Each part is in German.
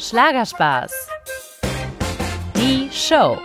Schlagerspaß. Die Show.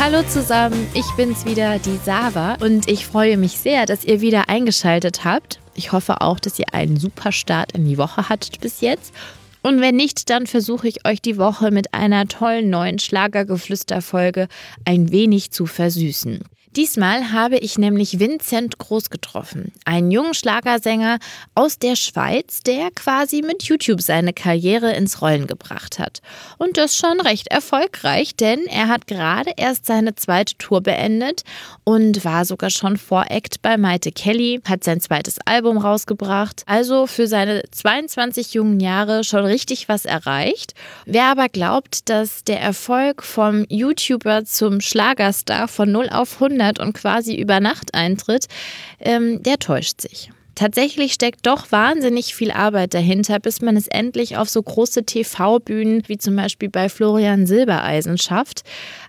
Hallo zusammen, ich bin's wieder, die Sava, und ich freue mich sehr, dass ihr wieder eingeschaltet habt. Ich hoffe auch, dass ihr einen super Start in die Woche hattet bis jetzt. Und wenn nicht, dann versuche ich euch die Woche mit einer tollen neuen Schlagergeflüsterfolge ein wenig zu versüßen. Diesmal habe ich nämlich Vincent Groß getroffen, einen jungen Schlagersänger aus der Schweiz, der quasi mit YouTube seine Karriere ins Rollen gebracht hat. Und das schon recht erfolgreich, denn er hat gerade erst seine zweite Tour beendet und war sogar schon Voract bei Maite Kelly, hat sein zweites Album rausgebracht. Also für seine 22 jungen Jahre schon richtig was erreicht. Wer aber glaubt, dass der Erfolg vom YouTuber zum Schlagerstar von 0 auf 100 verändert und quasi über Nacht eintritt, ähm, der täuscht sich. Tatsächlich steckt doch wahnsinnig viel Arbeit dahinter, bis man es endlich auf so große TV-Bühnen wie zum Beispiel bei Florian Silbereisen schafft.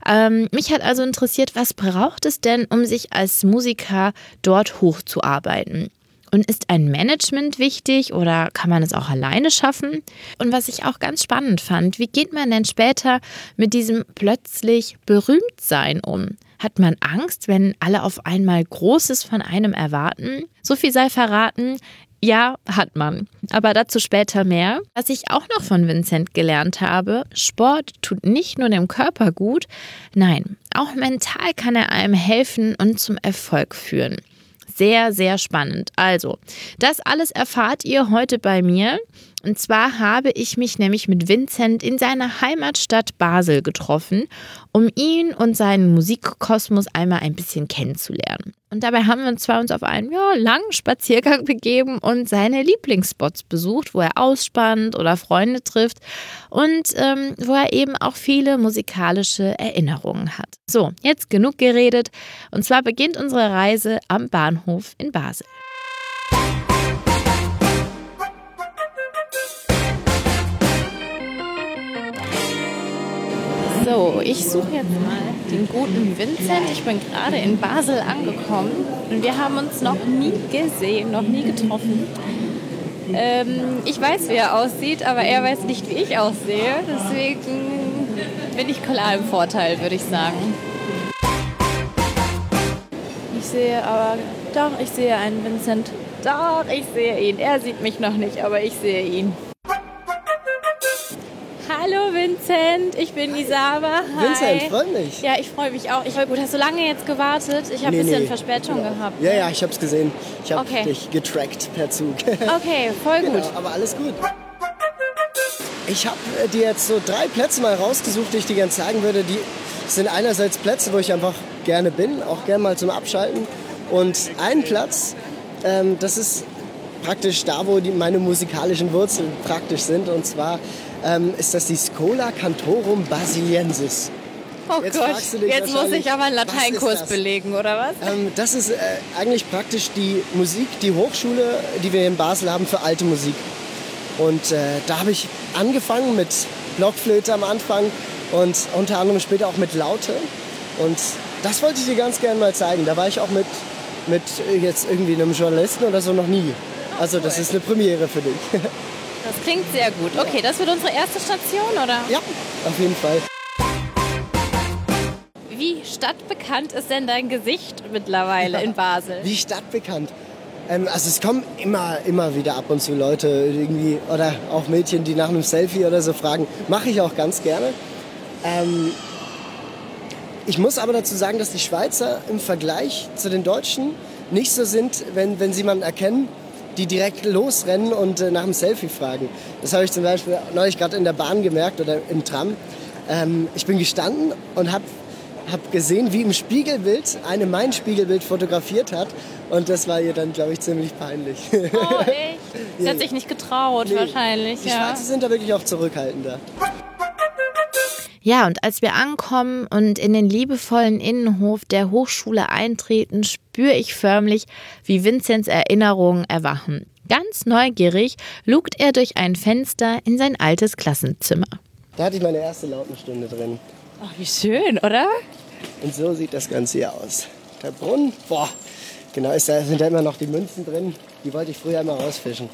Ähm, mich hat also interessiert, was braucht es denn, um sich als Musiker dort hochzuarbeiten? Und ist ein Management wichtig oder kann man es auch alleine schaffen? Und was ich auch ganz spannend fand, wie geht man denn später mit diesem plötzlich Berühmtsein um? Hat man Angst, wenn alle auf einmal Großes von einem erwarten? So viel sei verraten. Ja, hat man. Aber dazu später mehr. Was ich auch noch von Vincent gelernt habe, Sport tut nicht nur dem Körper gut, nein, auch mental kann er einem helfen und zum Erfolg führen. Sehr, sehr spannend. Also, das alles erfahrt ihr heute bei mir. Und zwar habe ich mich nämlich mit Vincent in seiner Heimatstadt Basel getroffen, um ihn und seinen Musikkosmos einmal ein bisschen kennenzulernen. Und dabei haben wir uns zwar auf einen ja, langen Spaziergang begeben und seine Lieblingsspots besucht, wo er ausspannt oder Freunde trifft und ähm, wo er eben auch viele musikalische Erinnerungen hat. So, jetzt genug geredet. Und zwar beginnt unsere Reise am Bahnhof in Basel. So, ich suche jetzt mal den guten Vincent. Ich bin gerade in Basel angekommen und wir haben uns noch nie gesehen, noch nie getroffen. Ähm, ich weiß, wie er aussieht, aber er weiß nicht, wie ich aussehe. Deswegen bin ich klar im Vorteil, würde ich sagen. Ich sehe aber, doch, ich sehe einen Vincent. Doch, ich sehe ihn. Er sieht mich noch nicht, aber ich sehe ihn. Hallo Vincent, ich bin Isaba. Hi. Vincent, freut mich. Ja, ich freue mich auch. Ich gut, hast du lange jetzt gewartet? Ich habe nee, ein bisschen nee. Verspätung genau. gehabt. Ja, ja, ich habe es gesehen. Ich habe okay. dich getrackt per Zug. Okay, voll gut. Genau, aber alles gut. Ich habe äh, dir jetzt so drei Plätze mal rausgesucht, die ich dir gerne sagen würde. Die sind einerseits Plätze, wo ich einfach gerne bin, auch gerne mal zum Abschalten. Und ein Platz, ähm, das ist praktisch da, wo die, meine musikalischen Wurzeln praktisch sind. Und zwar ähm, ist das die Schola Cantorum Basiliensis. Oh jetzt Gott, jetzt muss ich aber einen Lateinkurs belegen, oder was? Ähm, das ist äh, eigentlich praktisch die Musik, die Hochschule, die wir in Basel haben für alte Musik. Und äh, da habe ich angefangen mit Blockflöte am Anfang und unter anderem später auch mit Laute. Und das wollte ich dir ganz gerne mal zeigen. Da war ich auch mit, mit jetzt irgendwie einem Journalisten oder so noch nie. Also das ist eine Premiere für dich. Das klingt sehr gut. Okay, das wird unsere erste Station, oder? Ja, auf jeden Fall. Wie stadtbekannt ist denn dein Gesicht mittlerweile in Basel? Wie stadtbekannt? Ähm, also es kommen immer, immer wieder ab und zu Leute irgendwie oder auch Mädchen, die nach einem Selfie oder so fragen. Mache ich auch ganz gerne. Ähm, ich muss aber dazu sagen, dass die Schweizer im Vergleich zu den Deutschen nicht so sind, wenn, wenn sie jemanden erkennen, die direkt losrennen und äh, nach einem Selfie fragen. Das habe ich zum Beispiel neulich gerade in der Bahn gemerkt oder im Tram. Ähm, ich bin gestanden und habe hab gesehen, wie im Spiegelbild eine mein Spiegelbild fotografiert hat. Und das war ihr dann, glaube ich, ziemlich peinlich. Oh, echt? Sie hat sich nicht getraut, nee. wahrscheinlich. Die ja. Schwarze sind da wirklich auch zurückhaltender. Ja, und als wir ankommen und in den liebevollen Innenhof der Hochschule eintreten, spüre ich förmlich, wie Vinzenz Erinnerungen erwachen. Ganz neugierig lugt er durch ein Fenster in sein altes Klassenzimmer. Da hatte ich meine erste Lautenstunde drin. Ach, wie schön, oder? Und so sieht das Ganze hier aus. Der Brunnen, boah, genau, ist da sind da immer noch die Münzen drin. Die wollte ich früher immer rausfischen.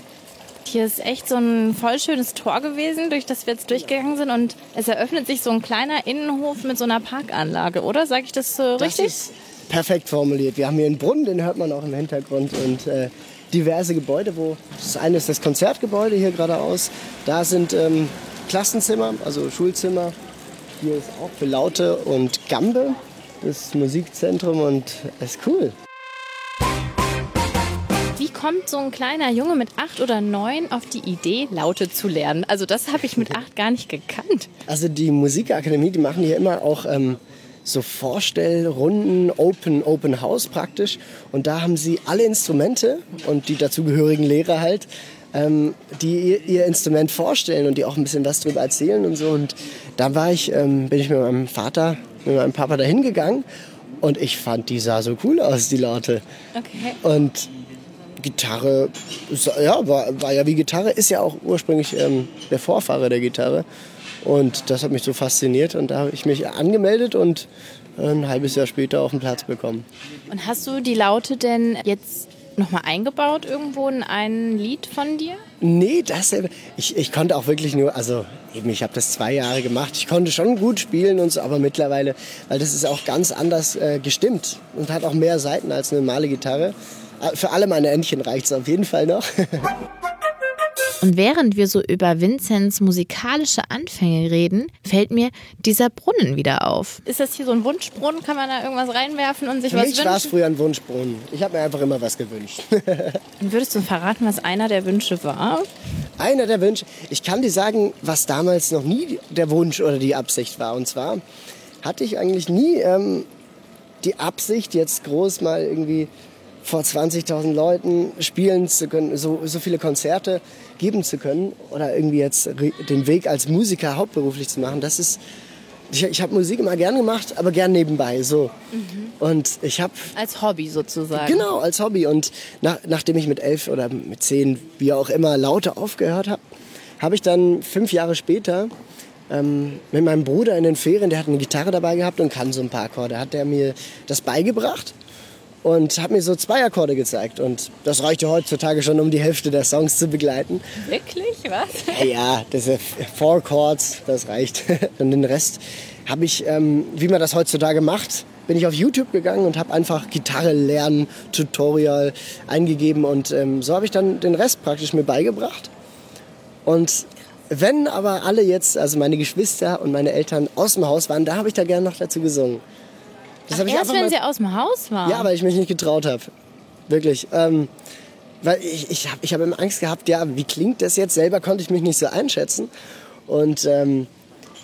Hier ist echt so ein voll schönes Tor gewesen, durch das wir jetzt durchgegangen sind. Und es eröffnet sich so ein kleiner Innenhof mit so einer Parkanlage, oder? Sag ich das so richtig? Das ist perfekt formuliert. Wir haben hier einen Brunnen, den hört man auch im Hintergrund. Und äh, diverse Gebäude, wo das eine ist das Konzertgebäude hier geradeaus. Da sind ähm, Klassenzimmer, also Schulzimmer. Hier ist auch für Laute und Gambe das Musikzentrum und es ist cool. Wie kommt so ein kleiner Junge mit acht oder neun auf die Idee, Laute zu lernen? Also das habe ich mit acht gar nicht gekannt. Also die Musikakademie, die machen hier immer auch ähm, so Vorstellrunden, Open, Open House praktisch. Und da haben sie alle Instrumente und die dazugehörigen Lehrer halt, ähm, die ihr, Instrument vorstellen und die auch ein bisschen was darüber erzählen und so. Und da war ich, ähm, bin ich mit meinem Vater, mit meinem Papa dahin gegangen und ich fand, die sah so cool aus, die Laute. Okay. Und Gitarre, ja, war, war ja wie Gitarre, ist ja auch ursprünglich ähm, der Vorfahre der Gitarre. Und das hat mich so fasziniert und da habe ich mich angemeldet und ein halbes Jahr später auf den Platz bekommen. Und hast du die Laute denn jetzt nochmal eingebaut irgendwo in ein Lied von dir? Nee, das ich, ich konnte auch wirklich nur, also eben, ich habe das zwei Jahre gemacht. Ich konnte schon gut spielen und so, aber mittlerweile, weil das ist auch ganz anders äh, gestimmt und hat auch mehr Seiten als eine normale Gitarre. Für alle meine Entchen reicht es auf jeden Fall noch. Und während wir so über Vinzenz musikalische Anfänge reden, fällt mir dieser Brunnen wieder auf. Ist das hier so ein Wunschbrunnen? Kann man da irgendwas reinwerfen und sich Für was mich wünschen? war es früher ein Wunschbrunnen. Ich habe mir einfach immer was gewünscht. Würdest du verraten, was einer der Wünsche war? Einer der Wünsche. Ich kann dir sagen, was damals noch nie der Wunsch oder die Absicht war. Und zwar hatte ich eigentlich nie ähm, die Absicht, jetzt groß mal irgendwie vor 20.000 Leuten spielen zu können, so, so viele Konzerte geben zu können oder irgendwie jetzt den Weg als Musiker hauptberuflich zu machen, das ist, ich, ich habe Musik immer gern gemacht, aber gern nebenbei, so. Mhm. Und ich habe... Als Hobby sozusagen. Genau, als Hobby. Und nach, nachdem ich mit elf oder mit zehn, wie auch immer, Laute aufgehört habe, habe ich dann fünf Jahre später ähm, mit meinem Bruder in den Ferien, der hat eine Gitarre dabei gehabt und kann so ein paar Akkorde, hat der mir das beigebracht und hat mir so zwei Akkorde gezeigt. Und das reichte heutzutage schon, um die Hälfte der Songs zu begleiten. Wirklich? Was? Ja, das sind Four Chords, das reicht. Und den Rest habe ich, ähm, wie man das heutzutage macht, bin ich auf YouTube gegangen und habe einfach Gitarre lernen, Tutorial eingegeben. Und ähm, so habe ich dann den Rest praktisch mir beigebracht. Und wenn aber alle jetzt, also meine Geschwister und meine Eltern aus dem Haus waren, da habe ich da gerne noch dazu gesungen. Das Ach, erst wenn mal, sie aus dem Haus waren? Ja, weil ich mich nicht getraut habe. Wirklich. Ähm, weil ich, ich habe ich hab immer Angst gehabt, ja, wie klingt das jetzt? Selber konnte ich mich nicht so einschätzen. Und ähm,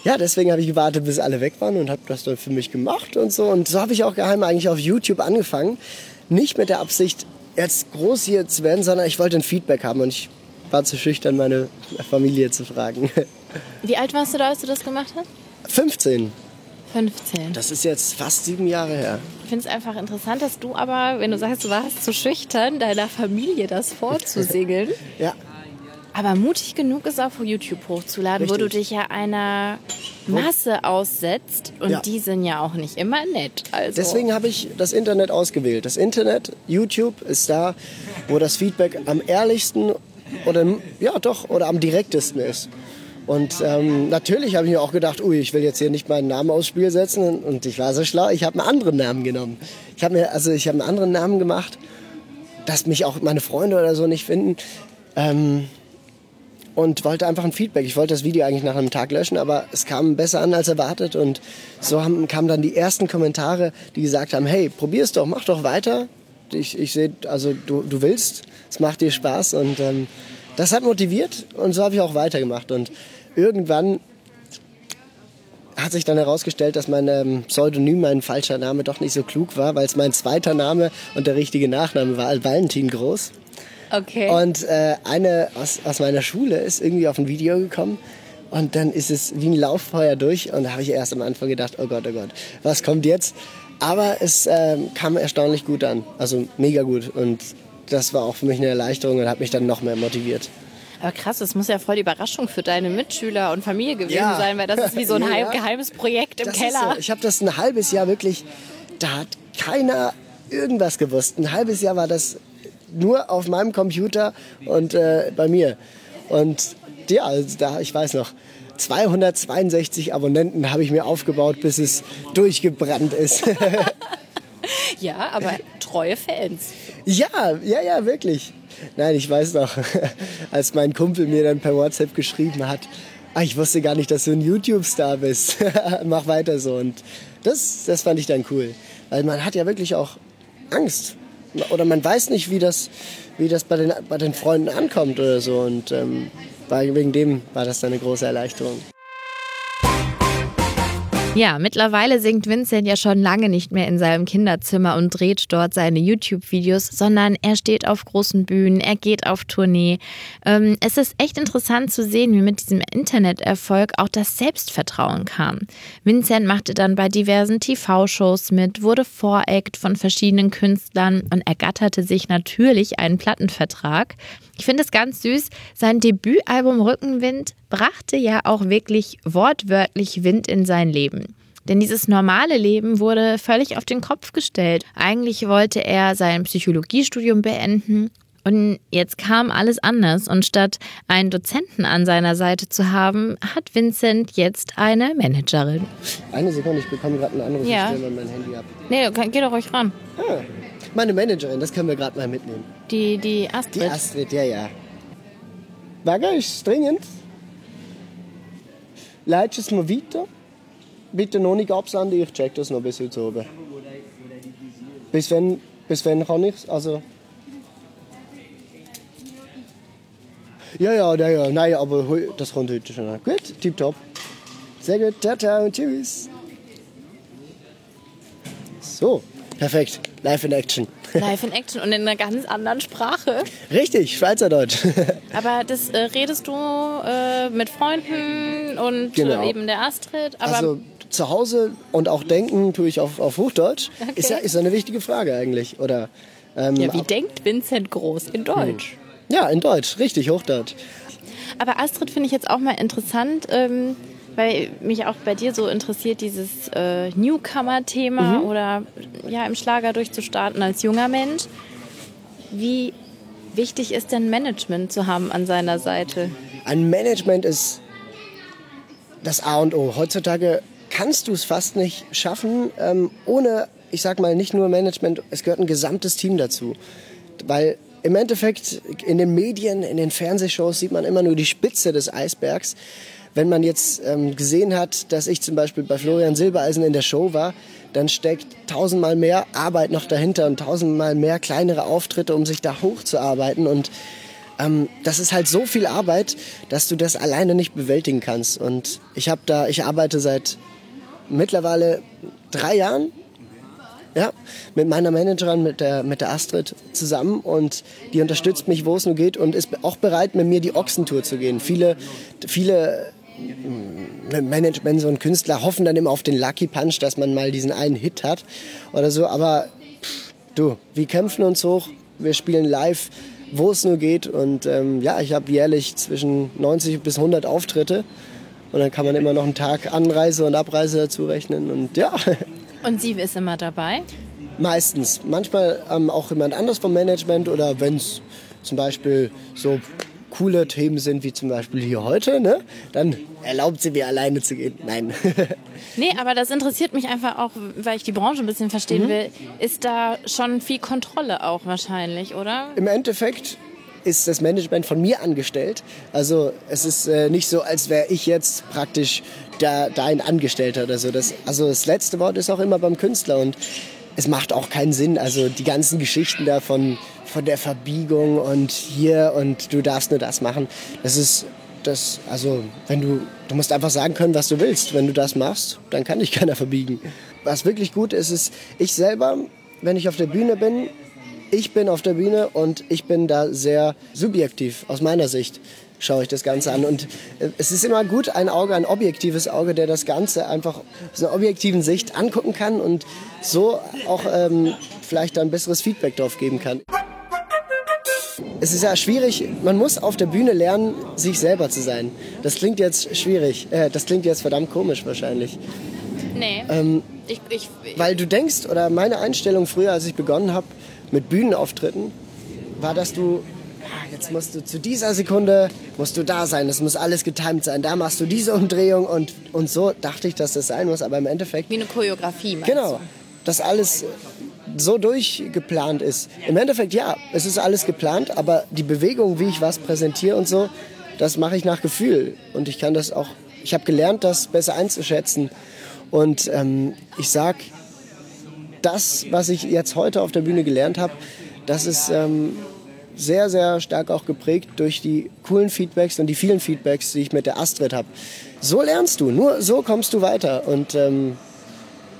ja, deswegen habe ich gewartet, bis alle weg waren und habe das dann für mich gemacht und so. Und so habe ich auch geheim eigentlich auf YouTube angefangen. Nicht mit der Absicht, jetzt groß hier zu werden, sondern ich wollte ein Feedback haben und ich war zu schüchtern, meine Familie zu fragen. Wie alt warst du da, als du das gemacht hast? 15. 15. Das ist jetzt fast sieben Jahre her. Ich finde es einfach interessant, dass du aber, wenn du sagst, du warst zu schüchtern, deiner Familie das vorzusingen. ja. Aber mutig genug ist auch auf YouTube hochzuladen, Richtig. wo du dich ja einer Masse aussetzt. Und ja. die sind ja auch nicht immer nett. Also. Deswegen habe ich das Internet ausgewählt. Das Internet, YouTube, ist da, wo das Feedback am ehrlichsten oder ja doch oder am direktesten ist. Und ähm, natürlich habe ich mir auch gedacht, ui, ich will jetzt hier nicht meinen Namen aufs Spiel setzen. Und ich war so schlau, ich habe einen anderen Namen genommen. Ich habe mir, also ich habe einen anderen Namen gemacht, dass mich auch meine Freunde oder so nicht finden. Ähm, und wollte einfach ein Feedback. Ich wollte das Video eigentlich nach einem Tag löschen, aber es kam besser an als erwartet. Und so haben, kamen dann die ersten Kommentare, die gesagt haben, hey, probier's doch, mach doch weiter. Ich, ich sehe, also du, du willst, es macht dir Spaß. Und ähm, das hat motiviert und so habe ich auch weitergemacht. Und irgendwann hat sich dann herausgestellt, dass mein ähm, Pseudonym, mein falscher Name, doch nicht so klug war, weil es mein zweiter Name und der richtige Nachname war, Valentin Groß. Okay. Und äh, eine aus, aus meiner Schule ist irgendwie auf ein Video gekommen und dann ist es wie ein Lauffeuer durch und da habe ich erst am Anfang gedacht, oh Gott, oh Gott, was kommt jetzt? Aber es äh, kam erstaunlich gut an, also mega gut und das war auch für mich eine Erleichterung und hat mich dann noch mehr motiviert. Aber krass, das muss ja voll die Überraschung für deine Mitschüler und Familie gewesen ja. sein, weil das ist wie so ein ja. geheimes Projekt im das Keller. So. Ich habe das ein halbes Jahr wirklich, da hat keiner irgendwas gewusst. Ein halbes Jahr war das nur auf meinem Computer und äh, bei mir. Und ja, also da, ich weiß noch, 262 Abonnenten habe ich mir aufgebaut, bis es durchgebrannt ist. ja, aber treue Fans. Ja, ja, ja, wirklich. Nein, ich weiß noch, als mein Kumpel mir dann per WhatsApp geschrieben hat, ah, ich wusste gar nicht, dass du ein YouTube-Star bist. Mach weiter so. Und das, das fand ich dann cool. Weil man hat ja wirklich auch Angst. Oder man weiß nicht, wie das, wie das bei, den, bei den Freunden ankommt oder so. Und ähm, wegen dem war das dann eine große Erleichterung. Ja, mittlerweile singt Vincent ja schon lange nicht mehr in seinem Kinderzimmer und dreht dort seine YouTube-Videos, sondern er steht auf großen Bühnen, er geht auf Tournee. Ähm, es ist echt interessant zu sehen, wie mit diesem Interneterfolg auch das Selbstvertrauen kam. Vincent machte dann bei diversen TV-Shows mit, wurde Voreact von verschiedenen Künstlern und ergatterte sich natürlich einen Plattenvertrag. Ich finde es ganz süß. Sein Debütalbum Rückenwind brachte ja auch wirklich wortwörtlich Wind in sein Leben. Denn dieses normale Leben wurde völlig auf den Kopf gestellt. Eigentlich wollte er sein Psychologiestudium beenden und jetzt kam alles anders und statt einen Dozenten an seiner Seite zu haben, hat Vincent jetzt eine Managerin. Eine Sekunde, ich bekomme gerade einen Anruf, ja. ich stelle mein Handy ab. Nee, geh doch ruhig ran. Ah, meine Managerin, das können wir gerade mal mitnehmen. Die, die Astrid? Die Astrid, ja, ja. Bagger ist dringend. Leitest es mir weiter? Bitte noch nicht absenden, ich check das noch bis heute oben. Bis wann, bis wann kann ich Also. Ja, ja, ja, ja, nein, aber das kommt heute schon. Gut, tipptopp. Sehr gut, ciao, ciao, tschüss. So, perfekt. Live in Action. Live in Action und in einer ganz anderen Sprache. Richtig, Schweizerdeutsch. aber das äh, redest du äh, mit Freunden und genau. äh, eben der Astrid. also zu Hause und auch denken tue ich auf, auf Hochdeutsch. Okay. Ist ja ist eine wichtige Frage eigentlich. Oder, ähm, ja, wie denkt Vincent Groß in Deutsch? Hm. Ja, in Deutsch, richtig, Hochdeutsch. Aber Astrid finde ich jetzt auch mal interessant. Ähm, weil mich auch bei dir so interessiert, dieses äh, Newcomer-Thema mhm. oder ja, im Schlager durchzustarten als junger Mensch. Wie wichtig ist denn Management zu haben an seiner Seite? Ein Management ist das A und O. Heutzutage kannst du es fast nicht schaffen, ähm, ohne, ich sag mal, nicht nur Management, es gehört ein gesamtes Team dazu. Weil im Endeffekt in den Medien, in den Fernsehshows sieht man immer nur die Spitze des Eisbergs wenn man jetzt ähm, gesehen hat, dass ich zum Beispiel bei Florian Silbereisen in der Show war, dann steckt tausendmal mehr Arbeit noch dahinter und tausendmal mehr kleinere Auftritte, um sich da hochzuarbeiten. Und ähm, das ist halt so viel Arbeit, dass du das alleine nicht bewältigen kannst. Und ich habe da, ich arbeite seit mittlerweile drei Jahren ja, mit meiner Managerin, mit der, mit der Astrid zusammen und die unterstützt mich, wo es nur geht und ist auch bereit, mit mir die Ochsentour zu gehen. Viele, viele Management, so ein Künstler hoffen dann immer auf den Lucky Punch, dass man mal diesen einen Hit hat oder so. Aber pff, du, wir kämpfen uns hoch, wir spielen live, wo es nur geht. Und ähm, ja, ich habe jährlich zwischen 90 bis 100 Auftritte. Und dann kann man immer noch einen Tag Anreise und Abreise dazu rechnen. Und ja. Und sie ist immer dabei? Meistens. Manchmal ähm, auch jemand anders vom Management oder wenn es zum Beispiel so coole Themen sind, wie zum Beispiel hier heute, ne, dann erlaubt sie mir alleine zu gehen. Nein. nee, aber das interessiert mich einfach auch, weil ich die Branche ein bisschen verstehen mhm. will. Ist da schon viel Kontrolle auch wahrscheinlich, oder? Im Endeffekt ist das Management von mir angestellt. Also es ist äh, nicht so, als wäre ich jetzt praktisch da, ein Angestellter oder so. Das, also das letzte Wort ist auch immer beim Künstler und es macht auch keinen Sinn. Also die ganzen Geschichten da von, von der Verbiegung und hier und du darfst nur das machen. Das ist das, also wenn du, du musst einfach sagen können, was du willst. Wenn du das machst, dann kann dich keiner verbiegen. Was wirklich gut ist, ist, ich selber, wenn ich auf der Bühne bin, ich bin auf der Bühne und ich bin da sehr subjektiv aus meiner Sicht schaue ich das Ganze an. Und äh, es ist immer gut, ein Auge, ein objektives Auge, der das Ganze einfach aus einer objektiven Sicht angucken kann und so auch ähm, vielleicht ein besseres Feedback drauf geben kann. Es ist ja schwierig, man muss auf der Bühne lernen, sich selber zu sein. Das klingt jetzt schwierig, äh, das klingt jetzt verdammt komisch wahrscheinlich. Nee. Ähm, ich, ich, weil du denkst, oder meine Einstellung früher, als ich begonnen habe mit Bühnenauftritten, war, dass du jetzt musst du zu dieser Sekunde, musst du da sein, das muss alles getimt sein, da machst du diese Umdrehung und, und so dachte ich, dass das sein muss, aber im Endeffekt... Wie eine Choreografie, Genau, du? dass alles so durchgeplant ist. Im Endeffekt, ja, es ist alles geplant, aber die Bewegung, wie ich was präsentiere und so, das mache ich nach Gefühl und ich kann das auch, ich habe gelernt, das besser einzuschätzen und ähm, ich sag, das, was ich jetzt heute auf der Bühne gelernt habe, das ist ähm, sehr, sehr stark auch geprägt durch die coolen Feedbacks und die vielen Feedbacks, die ich mit der Astrid habe. So lernst du, nur so kommst du weiter. Und ähm,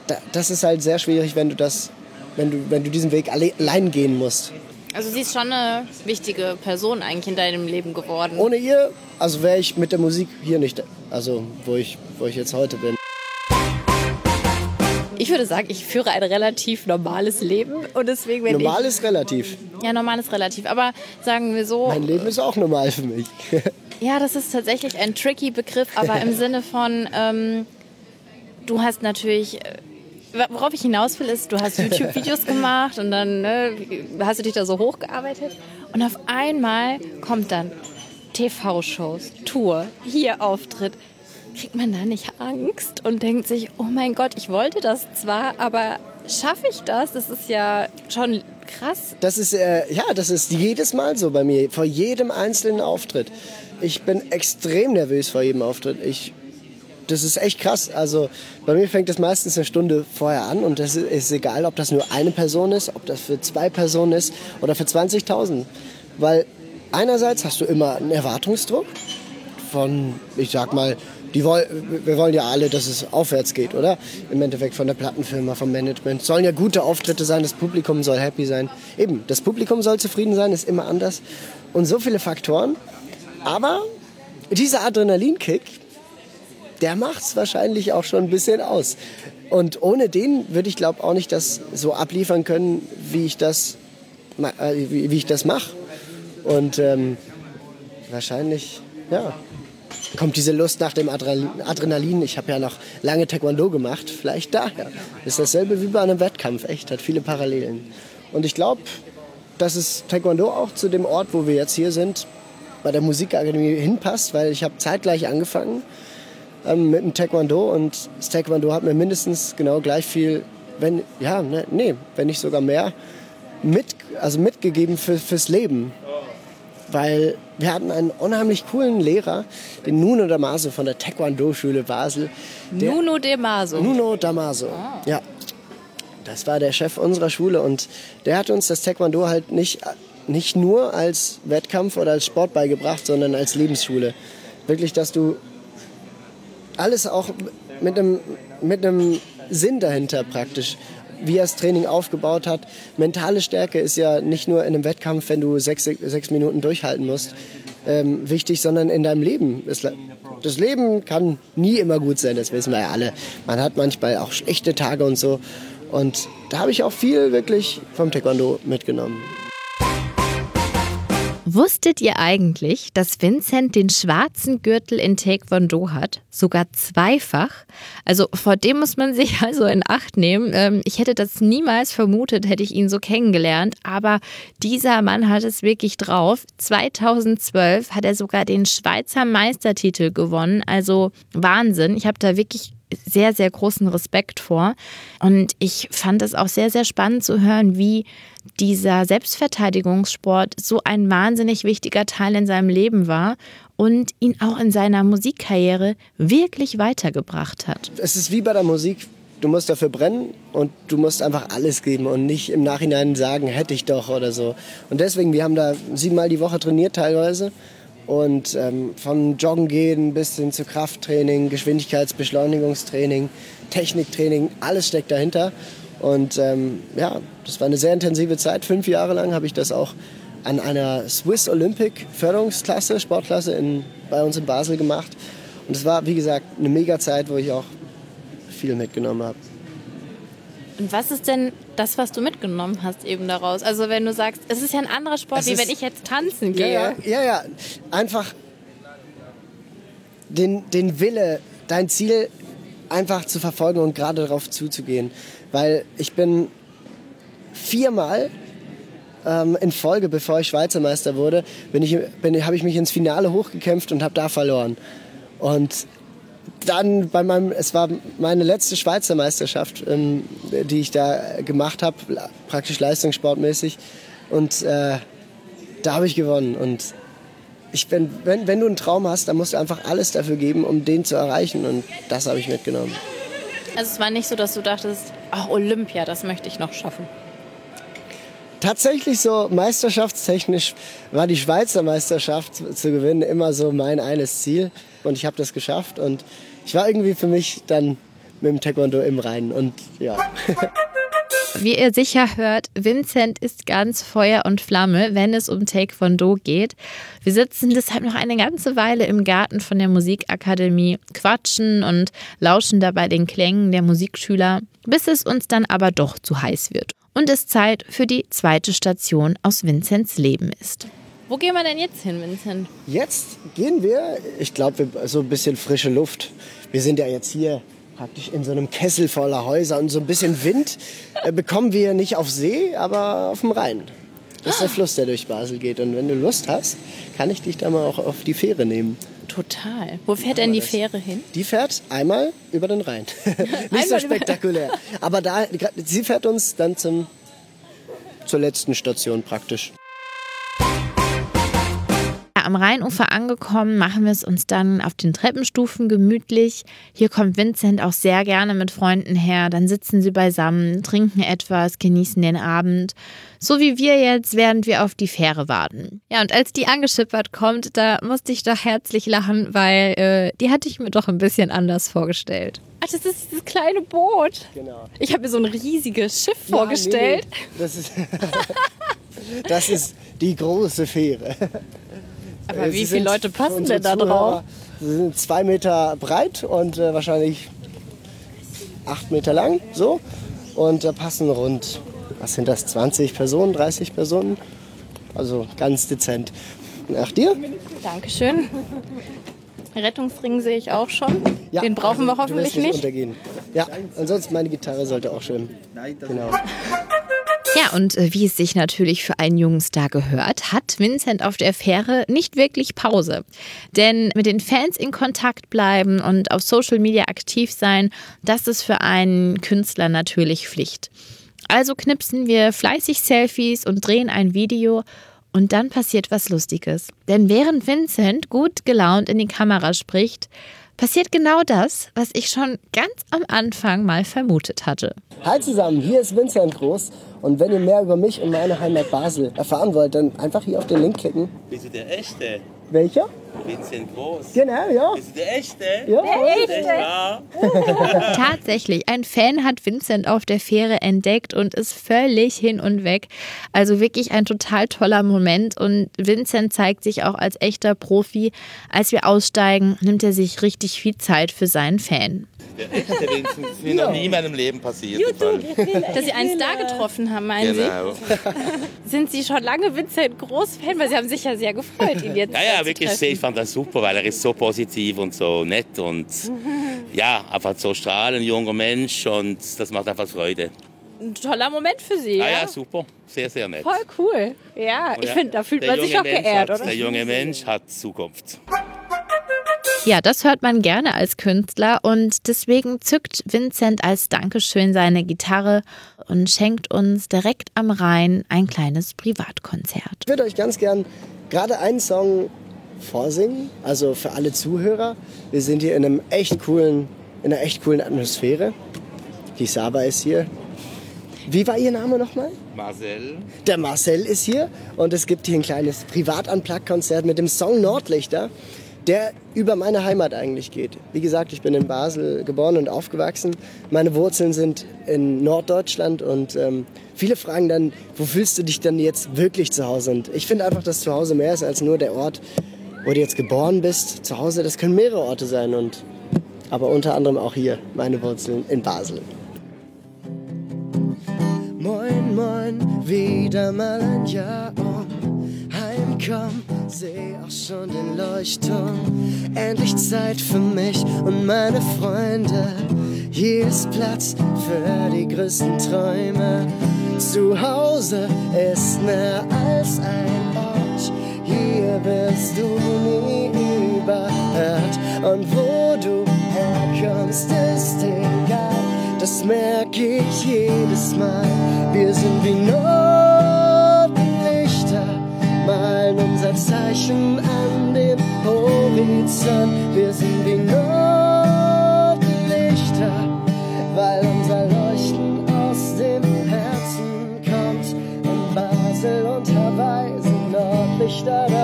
da, das ist halt sehr schwierig, wenn du das, wenn du, wenn du diesen Weg allein gehen musst. Also sie ist schon eine wichtige Person eigentlich in deinem Leben geworden. Ohne ihr, also wäre ich mit der Musik hier nicht, also wo ich, wo ich jetzt heute bin. Ich würde sagen, ich führe ein relativ normales Leben und deswegen wenn Normal ich, ist relativ. Ja, normal ist relativ, aber sagen wir so. Mein Leben ist auch normal für mich. ja, das ist tatsächlich ein tricky Begriff, aber im Sinne von, ähm, du hast natürlich. Worauf ich hinaus will, ist, du hast YouTube-Videos gemacht und dann ne, hast du dich da so hochgearbeitet und auf einmal kommt dann TV-Shows, Tour, hier Auftritt, kriegt man da nicht Angst und denkt sich, oh mein Gott, ich wollte das zwar, aber schaffe ich das? Das ist ja schon krass. Das ist, äh, ja, das ist jedes Mal so bei mir, vor jedem einzelnen Auftritt. Ich bin extrem nervös vor jedem Auftritt. Ich, das ist echt krass. Also bei mir fängt das meistens eine Stunde vorher an und das ist egal, ob das nur eine Person ist, ob das für zwei Personen ist oder für 20.000. Weil einerseits hast du immer einen Erwartungsdruck von, ich sag mal, die woll, wir wollen ja alle, dass es aufwärts geht, oder? Im Endeffekt von der Plattenfirma, vom Management. Sollen ja gute Auftritte sein, das Publikum soll happy sein. Eben, das Publikum soll zufrieden sein, ist immer anders. Und so viele Faktoren. Aber dieser Adrenalinkick, der macht es wahrscheinlich auch schon ein bisschen aus. Und ohne den würde ich glaube auch nicht das so abliefern können, wie ich das, äh, wie, wie das mache. Und ähm, wahrscheinlich, ja, kommt diese Lust nach dem Adrenalin. Ich habe ja noch lange Taekwondo gemacht, vielleicht daher. Ist dasselbe wie bei einem Wettkampf, echt, hat viele Parallelen. Und ich glaube, dass es Taekwondo auch zu dem Ort, wo wir jetzt hier sind, bei der Musikakademie hinpasst, weil ich habe zeitgleich angefangen ähm, mit dem Taekwondo und das Taekwondo hat mir mindestens genau gleich viel, wenn ja, ne, nee, wenn nicht sogar mehr, mit, also mitgegeben für, fürs Leben weil wir hatten einen unheimlich coolen Lehrer, den Nuno Damaso von der Taekwondo-Schule Basel. Nuno Damaso? Nuno Damaso, ah. ja. Das war der Chef unserer Schule und der hat uns das Taekwondo halt nicht, nicht nur als Wettkampf oder als Sport beigebracht, sondern als Lebensschule. Wirklich, dass du alles auch mit einem, mit einem Sinn dahinter praktisch wie er das Training aufgebaut hat. Mentale Stärke ist ja nicht nur in einem Wettkampf, wenn du sechs, sechs Minuten durchhalten musst, ähm, wichtig, sondern in deinem Leben. Das Leben kann nie immer gut sein, das wissen wir ja alle. Man hat manchmal auch schlechte Tage und so. Und da habe ich auch viel wirklich vom Taekwondo mitgenommen. Wusstet ihr eigentlich, dass Vincent den schwarzen Gürtel in Taekwondo hat? Sogar zweifach? Also vor dem muss man sich also in Acht nehmen. Ähm, ich hätte das niemals vermutet, hätte ich ihn so kennengelernt. Aber dieser Mann hat es wirklich drauf. 2012 hat er sogar den Schweizer Meistertitel gewonnen. Also Wahnsinn. Ich habe da wirklich sehr, sehr großen Respekt vor. Und ich fand es auch sehr, sehr spannend zu hören, wie dieser Selbstverteidigungssport so ein wahnsinnig wichtiger Teil in seinem Leben war und ihn auch in seiner Musikkarriere wirklich weitergebracht hat. Es ist wie bei der Musik. Du musst dafür brennen und du musst einfach alles geben und nicht im Nachhinein sagen, hätte ich doch oder so. Und deswegen, wir haben da siebenmal die Woche trainiert teilweise und ähm, von Joggen gehen bis hin zu Krafttraining, Geschwindigkeitsbeschleunigungstraining, Techniktraining, alles steckt dahinter. Und ähm, ja, das war eine sehr intensive Zeit. Fünf Jahre lang habe ich das auch an einer Swiss Olympic Förderungsklasse, Sportklasse in, bei uns in Basel gemacht. Und es war, wie gesagt, eine mega Zeit, wo ich auch viel mitgenommen habe. Und was ist denn das, was du mitgenommen hast eben daraus? Also wenn du sagst, es ist ja ein anderer Sport, es wie wenn ich jetzt tanzen gehe. Ja, ja, ja. Einfach den, den Wille, dein Ziel einfach zu verfolgen und gerade darauf zuzugehen. Weil ich bin viermal ähm, in Folge, bevor ich Schweizer Meister wurde, bin ich, bin, habe ich mich ins Finale hochgekämpft und habe da verloren. Und dann bei meinem, es war meine letzte Schweizer Meisterschaft, ähm, die ich da gemacht habe, praktisch leistungssportmäßig. Und äh, da habe ich gewonnen. Und ich bin, wenn, wenn du einen Traum hast, dann musst du einfach alles dafür geben, um den zu erreichen. Und das habe ich mitgenommen. Also es war nicht so, dass du dachtest, ach Olympia, das möchte ich noch schaffen. Tatsächlich so meisterschaftstechnisch war die Schweizer Meisterschaft zu gewinnen immer so mein eines Ziel. Und ich habe das geschafft. Und ich war irgendwie für mich dann mit dem Taekwondo im Reinen. Und ja. Wie ihr sicher hört, Vincent ist ganz Feuer und Flamme, wenn es um Taekwondo geht. Wir sitzen deshalb noch eine ganze Weile im Garten von der Musikakademie, quatschen und lauschen dabei den Klängen der Musikschüler, bis es uns dann aber doch zu heiß wird und es Zeit für die zweite Station aus Vincents Leben ist. Wo gehen wir denn jetzt hin, Vincent? Jetzt gehen wir, ich glaube, so ein bisschen frische Luft. Wir sind ja jetzt hier praktisch in so einem Kessel voller Häuser und so ein bisschen Wind äh, bekommen wir nicht auf See, aber auf dem Rhein. Das ist der Fluss, der durch Basel geht. Und wenn du Lust hast, kann ich dich da mal auch auf die Fähre nehmen. Total. Wo fährt denn die Fähre hin? Die fährt einmal über den Rhein. Nicht so spektakulär. Aber da, sie fährt uns dann zum, zur letzten Station praktisch am Rheinufer angekommen, machen wir es uns dann auf den Treppenstufen gemütlich. Hier kommt Vincent auch sehr gerne mit Freunden her. Dann sitzen sie beisammen, trinken etwas, genießen den Abend. So wie wir jetzt, während wir auf die Fähre warten. Ja, und als die angeschippert kommt, da musste ich doch herzlich lachen, weil äh, die hatte ich mir doch ein bisschen anders vorgestellt. Ach, das ist dieses kleine Boot. Genau. Ich habe mir so ein riesiges Schiff ja, vorgestellt. Nee, nee. Das, ist das ist die große Fähre. Aber äh, wie viele Leute passen denn da drauf? Sie sind zwei Meter breit und äh, wahrscheinlich acht Meter lang, so. Und da passen rund, was sind das, 20 Personen, 30 Personen? Also ganz dezent. Nach dir? Dankeschön. Rettungsring sehe ich auch schon. Ja, Den brauchen also, wir hoffentlich nicht. Untergehen. Ja, ansonsten meine Gitarre sollte auch schwimmen. Genau. Ja, und äh, wie es sich natürlich für einen jungen Star gehört, hat Vincent auf der Fähre nicht wirklich Pause. Denn mit den Fans in Kontakt bleiben und auf Social Media aktiv sein, das ist für einen Künstler natürlich Pflicht. Also knipsen wir fleißig Selfies und drehen ein Video und dann passiert was Lustiges. Denn während Vincent gut gelaunt in die Kamera spricht, passiert genau das, was ich schon ganz am Anfang mal vermutet hatte. Hi zusammen, hier ist Vincent Groß und wenn ihr mehr über mich und meine Heimat Basel erfahren wollt, dann einfach hier auf den Link klicken. Bist du der Echte? Welcher? Vincent Groß. Genau, ja. Bist du der Echte? Ja, der Echte. Ja. Tatsächlich, ein Fan hat Vincent auf der Fähre entdeckt und ist völlig hin und weg. Also wirklich ein total toller Moment und Vincent zeigt sich auch als echter Profi. Als wir aussteigen, nimmt er sich richtig viel Zeit für seinen Fan. Der echte Vincent ist mir noch nie in meinem Leben passiert. Dass Sie einen Star getroffen haben, meinen genau. Sie? Sind Sie schon lange Vincent Groß-Fan? Weil Sie haben sich ja sehr gefreut, ihn jetzt Ja, ja, wirklich. Treffen. Ich fand das super, weil er ist so positiv und so nett und ja, einfach so strahlend, junger Mensch und das macht einfach Freude. Ein toller Moment für Sie. Ah, ja, ja super. Sehr, sehr nett. Voll cool. Ja, ich finde, da fühlt man sich auch Mensch geehrt, hat, oder? Der junge Mensch hat Zukunft. Ja, das hört man gerne als Künstler und deswegen zückt Vincent als Dankeschön seine Gitarre und schenkt uns direkt am Rhein ein kleines Privatkonzert. Ich würde euch ganz gern gerade einen Song vorsingen, also für alle Zuhörer. Wir sind hier in einem echt coolen, in einer echt coolen Atmosphäre. Die Saba ist hier. Wie war Ihr Name nochmal? Marcel. Der Marcel ist hier und es gibt hier ein kleines Privat-Unplugged-Konzert mit dem Song Nordlichter der über meine Heimat eigentlich geht. Wie gesagt, ich bin in Basel geboren und aufgewachsen. Meine Wurzeln sind in Norddeutschland und ähm, viele fragen dann, wo fühlst du dich dann jetzt wirklich zu Hause? Und ich finde einfach, dass zu Hause mehr ist als nur der Ort, wo du jetzt geboren bist. Zu Hause, das können mehrere Orte sein und aber unter anderem auch hier meine Wurzeln in Basel. Moin, moin, wieder mal ein Jahr um. Heimkommen seh auch schon den Leuchtturm. Endlich Zeit für mich und meine Freunde. Hier ist Platz für die größten Träume. Zu Hause ist mehr als ein Ort. Hier wirst du nie überhört. Und wo du herkommst, ist egal. Das merke ich jedes Mal. Wir sind wie Notenlichter, Zeichen an den Horizont. Wir sind wie Notenlichter, weil unser Leuchten aus dem Herzen kommt. In Basel und Hawaii sind Nordlichter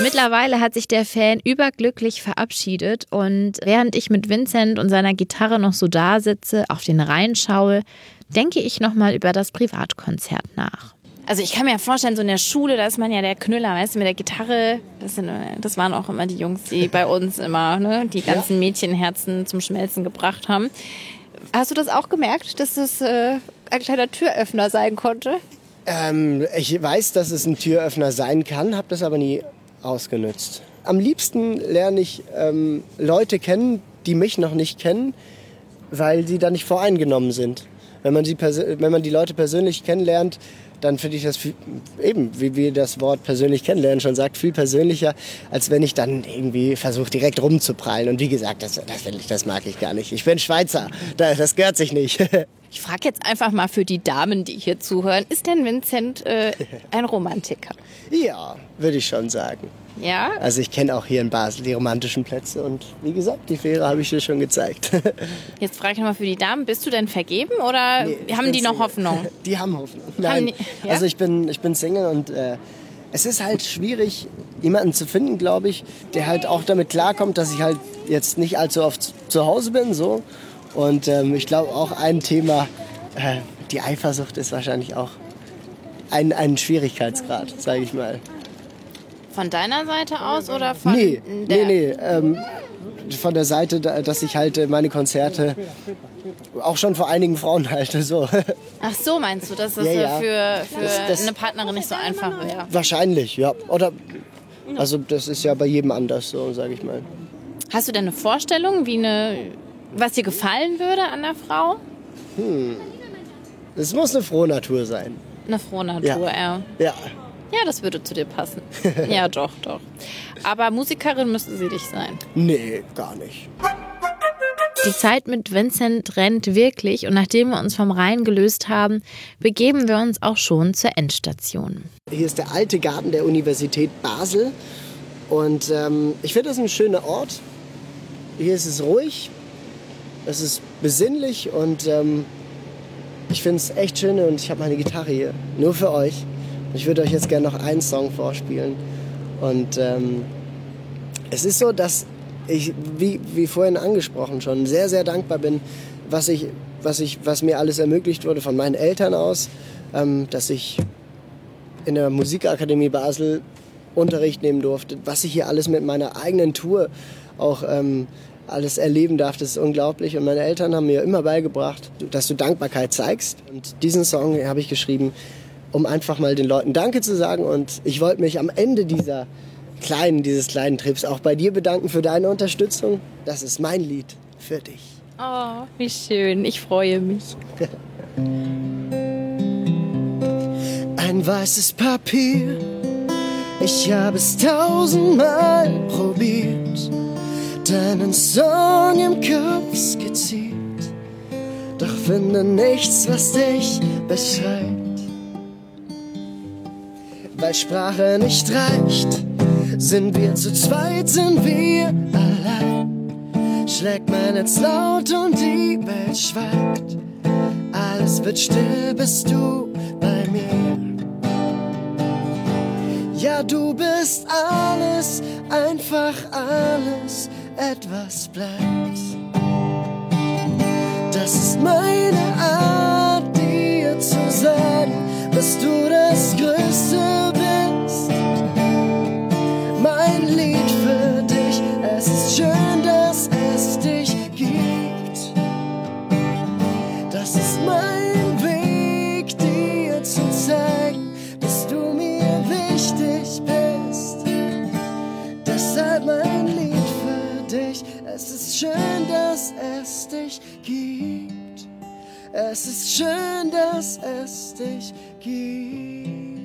Mittlerweile hat sich der Fan überglücklich verabschiedet und während ich mit Vincent und seiner Gitarre noch so da sitze, auf den Rhein schaue, denke ich nochmal über das Privatkonzert nach. Also ich kann mir ja vorstellen, so in der Schule, da ist man ja der Knüller, weißt du, mit der Gitarre. Das, sind, das waren auch immer die Jungs, die bei uns immer ne, die ganzen Mädchenherzen zum Schmelzen gebracht haben. Hast du das auch gemerkt, dass das äh, ein kleiner Türöffner sein konnte? Ähm, ich weiß, dass es ein Türöffner sein kann, habe das aber nie ausgenutzt. Am liebsten lerne ich ähm, Leute kennen, die mich noch nicht kennen, weil sie da nicht voreingenommen sind. Wenn man, sie wenn man die Leute persönlich kennenlernt, dann finde ich das viel, eben, wie, wie das Wort persönlich kennenlernen schon sagt, viel persönlicher, als wenn ich dann irgendwie versuche, direkt rumzuprallen. Und wie gesagt, das, das, ich, das mag ich gar nicht. Ich bin Schweizer, da- das gehört sich nicht. Ich frage jetzt einfach mal für die Damen, die hier zuhören, ist denn Vincent äh, ein Romantiker? ja, würde ich schon sagen. Ja? Also ich kenne auch hier in Basel die romantischen Plätze und wie gesagt, die Fähre habe ich dir schon gezeigt. Jetzt frage ich mal für die Damen, bist du denn vergeben oder Nee, haben die noch Single. Hoffnung? Die haben Hoffnung. Nein, die- ja? also ich bin, ich bin Single und äh, es ist halt schwierig, jemanden zu finden, glaube ich, der halt auch damit klarkommt, dass ich halt jetzt nicht allzu oft zu Hause bin, so. Und ähm, ich glaube auch ein Thema, äh, die Eifersucht ist wahrscheinlich auch ein, ein Schwierigkeitsgrad, sage ich mal. Von deiner Seite aus oder von Nee, der? nee, nee. Ähm, von der Seite, da- dass ich halt äh, meine Konzerte auch schon vor einigen Frauen halte. So. Ach so, meinst du, dass das Ja, ja. für, für Das- das- eine Partnerin nicht so einfach wäre? Wahrscheinlich, ja. Oder also das ist ja bei jedem anders, so sage ich mal. Hast du denn eine Vorstellung, wie eine, was dir gefallen würde an der Frau? Es muss eine frohe Natur sein. Eine frohe Natur, ja. Ja. ja. Ja. das würde zu dir passen. ja, doch, doch. Aber Musikerin müsste sie nicht sein. Nee, gar nicht. Die Zeit mit Vincent rennt wirklich und nachdem wir uns vom Rhein gelöst haben, begeben wir uns auch schon zur Endstation. Hier ist der alte Garten der Universität Basel. Und ähm, ich finde das ein schöner Ort. Hier ist es ruhig, es ist besinnlich und ähm, ich finde es echt schön und ich habe meine Gitarre hier, nur für euch. Ich würde euch jetzt gerne noch einen Song vorspielen. Und ähm, es ist so, dass ich, wie, wie vorhin angesprochen, schon sehr, sehr dankbar bin, was, ich, was, ich, was mir alles ermöglicht wurde von meinen Eltern aus, ähm, dass ich in der Musikakademie Basel Unterricht nehmen durfte, was ich hier alles mit meiner eigenen Tour auch ähm, alles erleben darf, das ist unglaublich. Und meine Eltern haben mir immer beigebracht, dass du Dankbarkeit zeigst. Und diesen Song habe ich geschrieben, um einfach mal den Leuten Danke zu sagen. Und ich wollte mich am Ende dieser kleinen, dieses kleinen Trips auch bei dir bedanken für deine Unterstützung. Das ist mein Lied für dich. Oh, wie schön. Ich freue mich. Ein weißes Papier, ich habe es tausendmal probiert, deinen Song im Kopf skizziert, doch finde nichts, was dich beschreibt. Weil Sprache nicht reicht, sind wir zu zweit, sind wir allein. Schlägt mein Herz laut und die Welt schweigt. Alles wird still, bist du bei mir. Ja, du bist alles, einfach alles, etwas bleibt. Das ist meine Art, dir zu sagen, dass du das Größte Es ist schön, dass es dich gibt.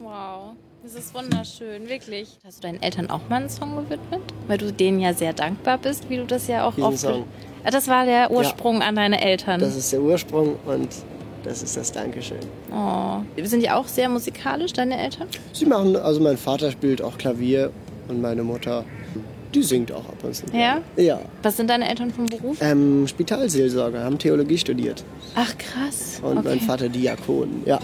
Wow, das ist wunderschön, wirklich. Hast du deinen Eltern auch mal einen Song gewidmet? Weil du denen ja sehr dankbar bist, wie du das ja auch oft. Song. Ja, das war der Ursprung an deine Eltern. Das ist der Ursprung und das ist das Dankeschön. oh. Sind die auch sehr musikalisch, deine Eltern? Sie machen, also mein Vater spielt auch Klavier und meine Mutter, die singt auch ab und zu. Ja? Ja. Was sind deine Eltern vom Beruf? Ähm, Spitalseelsorger, haben Theologie studiert. Ach krass. Und mein okay. Vater Diakon, ja.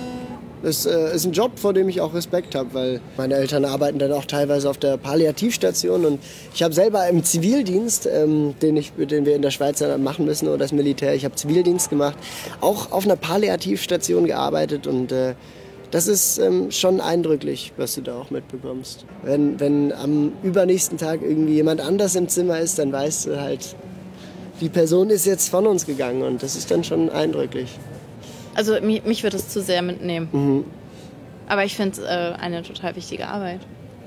Das äh, ist ein Job, vor dem ich auch Respekt habe, weil meine Eltern arbeiten dann auch teilweise auf der Palliativstation und ich habe selber im Zivildienst, ähm, den, ich, den wir in der Schweiz dann machen müssen oder das Militär, ich habe Zivildienst gemacht, auch auf einer Palliativstation gearbeitet und äh, das ist ähm, schon eindrücklich, was du da auch mitbekommst. Wenn, wenn am übernächsten Tag irgendwie jemand anders im Zimmer ist, dann weißt du halt, die Person ist jetzt von uns gegangen und das ist dann schon eindrücklich. Also mich, mich wird es zu sehr mitnehmen. Mhm. Aber ich finde es äh, eine total wichtige Arbeit.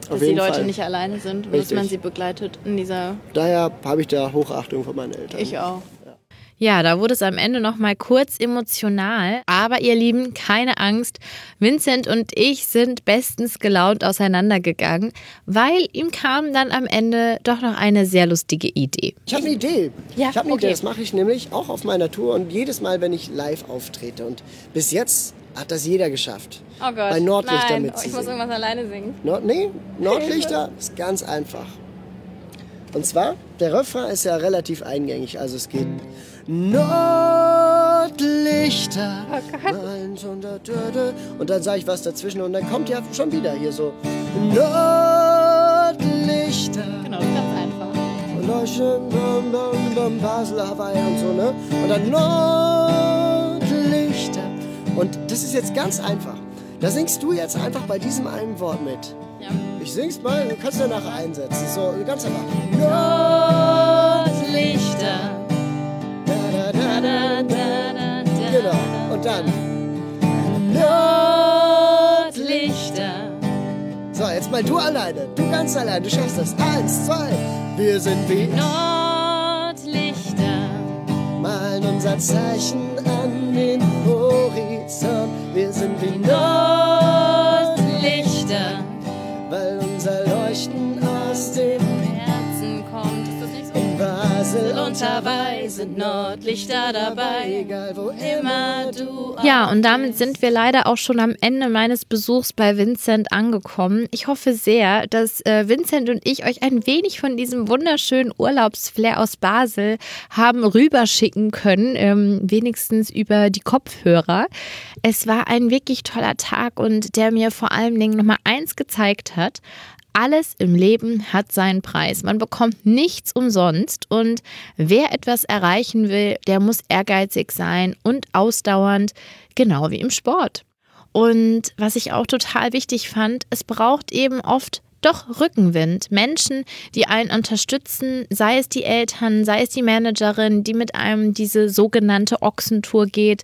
Dass die Leute Fall. nicht alleine sind und dass man sie begleitet in dieser. Daher habe ich da Hochachtung vor meinen Eltern. Ich auch. Ja, da wurde es am Ende noch mal kurz emotional. Aber ihr Lieben, keine Angst. Vincent und ich sind bestens gelaunt auseinandergegangen, weil ihm kam dann am Ende doch noch eine sehr lustige Idee. Ich habe eine Idee. Ja, ich habe eine okay. Idee. Das mache ich nämlich auch auf meiner Tour und jedes Mal, wenn ich live auftrete. Und bis jetzt hat das jeder geschafft. Oh Gott. Bei Nordlichter Nein, oh, ich muss irgendwas alleine singen. Nord nee, Nordlichter ist ganz einfach. Und zwar, der Refrain ist ja relativ eingängig. Also es geht Nordlichter. Oh. Und dann sage ich was dazwischen und dann kommt ja schon wieder hier so Nordlichter. Genau, ganz einfach. Und bam, Basel, Hawaii und so, ne? Und dann Nordlichter. Und das ist jetzt ganz einfach. Da singst du jetzt einfach bei diesem einen Wort mit. Ja. Ich sing's mal, du kannst danach einsetzen. So, ganz einfach. Nordlichter. Da, da, da, da, da. Genau. Und dann. Nordlichter. So, jetzt mal du alleine. Du ganz alleine. Du schaffst das. Eins, zwei. Wir sind wie Nordlichter. malen unser Zeichen an sind Nordlichter dabei. Egal wo Immer du. Ja, und damit sind wir leider auch schon am Ende meines Besuchs bei Vincent angekommen. Ich hoffe sehr, dass äh, Vincent und ich euch ein wenig von diesem wunderschönen Urlaubsflair aus Basel haben rüberschicken können, ähm, wenigstens über die Kopfhörer. Es war ein wirklich toller Tag und der mir vor allen Dingen nochmal eins gezeigt hat. Alles im Leben hat seinen Preis. Man bekommt nichts umsonst und wer etwas erreichen will, der muss ehrgeizig sein und ausdauernd, genau wie im Sport. Und was ich auch total wichtig fand, es braucht eben oft doch Rückenwind. Menschen, die einen unterstützen, sei es die Eltern, sei es die Managerin, die mit einem diese sogenannte Ochsentour geht.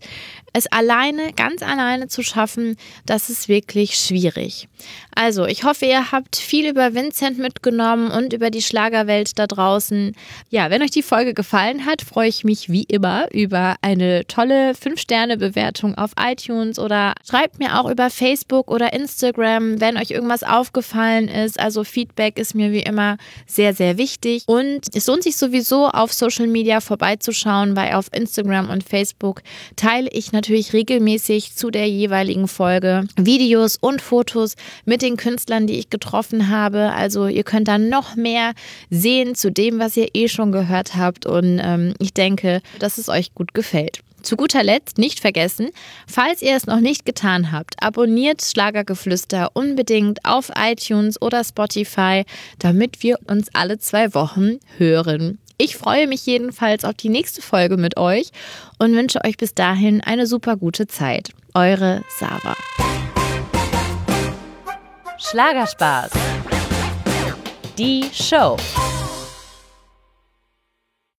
Es alleine, ganz alleine zu schaffen, das ist wirklich schwierig. Also, ich hoffe, ihr habt viel über Vincent mitgenommen und über die Schlagerwelt da draußen. Ja, wenn euch die Folge gefallen hat, freue ich mich wie immer über eine tolle 5-Sterne-Bewertung auf iTunes oder schreibt mir auch über Facebook oder Instagram, wenn euch irgendwas aufgefallen ist. Also Feedback ist mir wie immer sehr, sehr wichtig. Und es lohnt sich sowieso auf Social Media vorbeizuschauen, weil auf Instagram und Facebook teile ich natürlich regelmäßig zu der jeweiligen Folge Videos und Fotos mit den Künstlern, die ich getroffen habe. Also ihr könnt da noch mehr sehen zu dem, was ihr eh schon gehört habt. Und ähm, ich denke, dass es euch gut gefällt. Zu guter Letzt nicht vergessen, falls ihr es noch nicht getan habt, abonniert Schlagergeflüster unbedingt auf iTunes oder Spotify, damit wir uns alle zwei Wochen hören. Ich freue mich jedenfalls auf die nächste Folge mit euch und wünsche euch bis dahin eine super gute Zeit. Eure Sarah. Schlagerspaß. Die Show.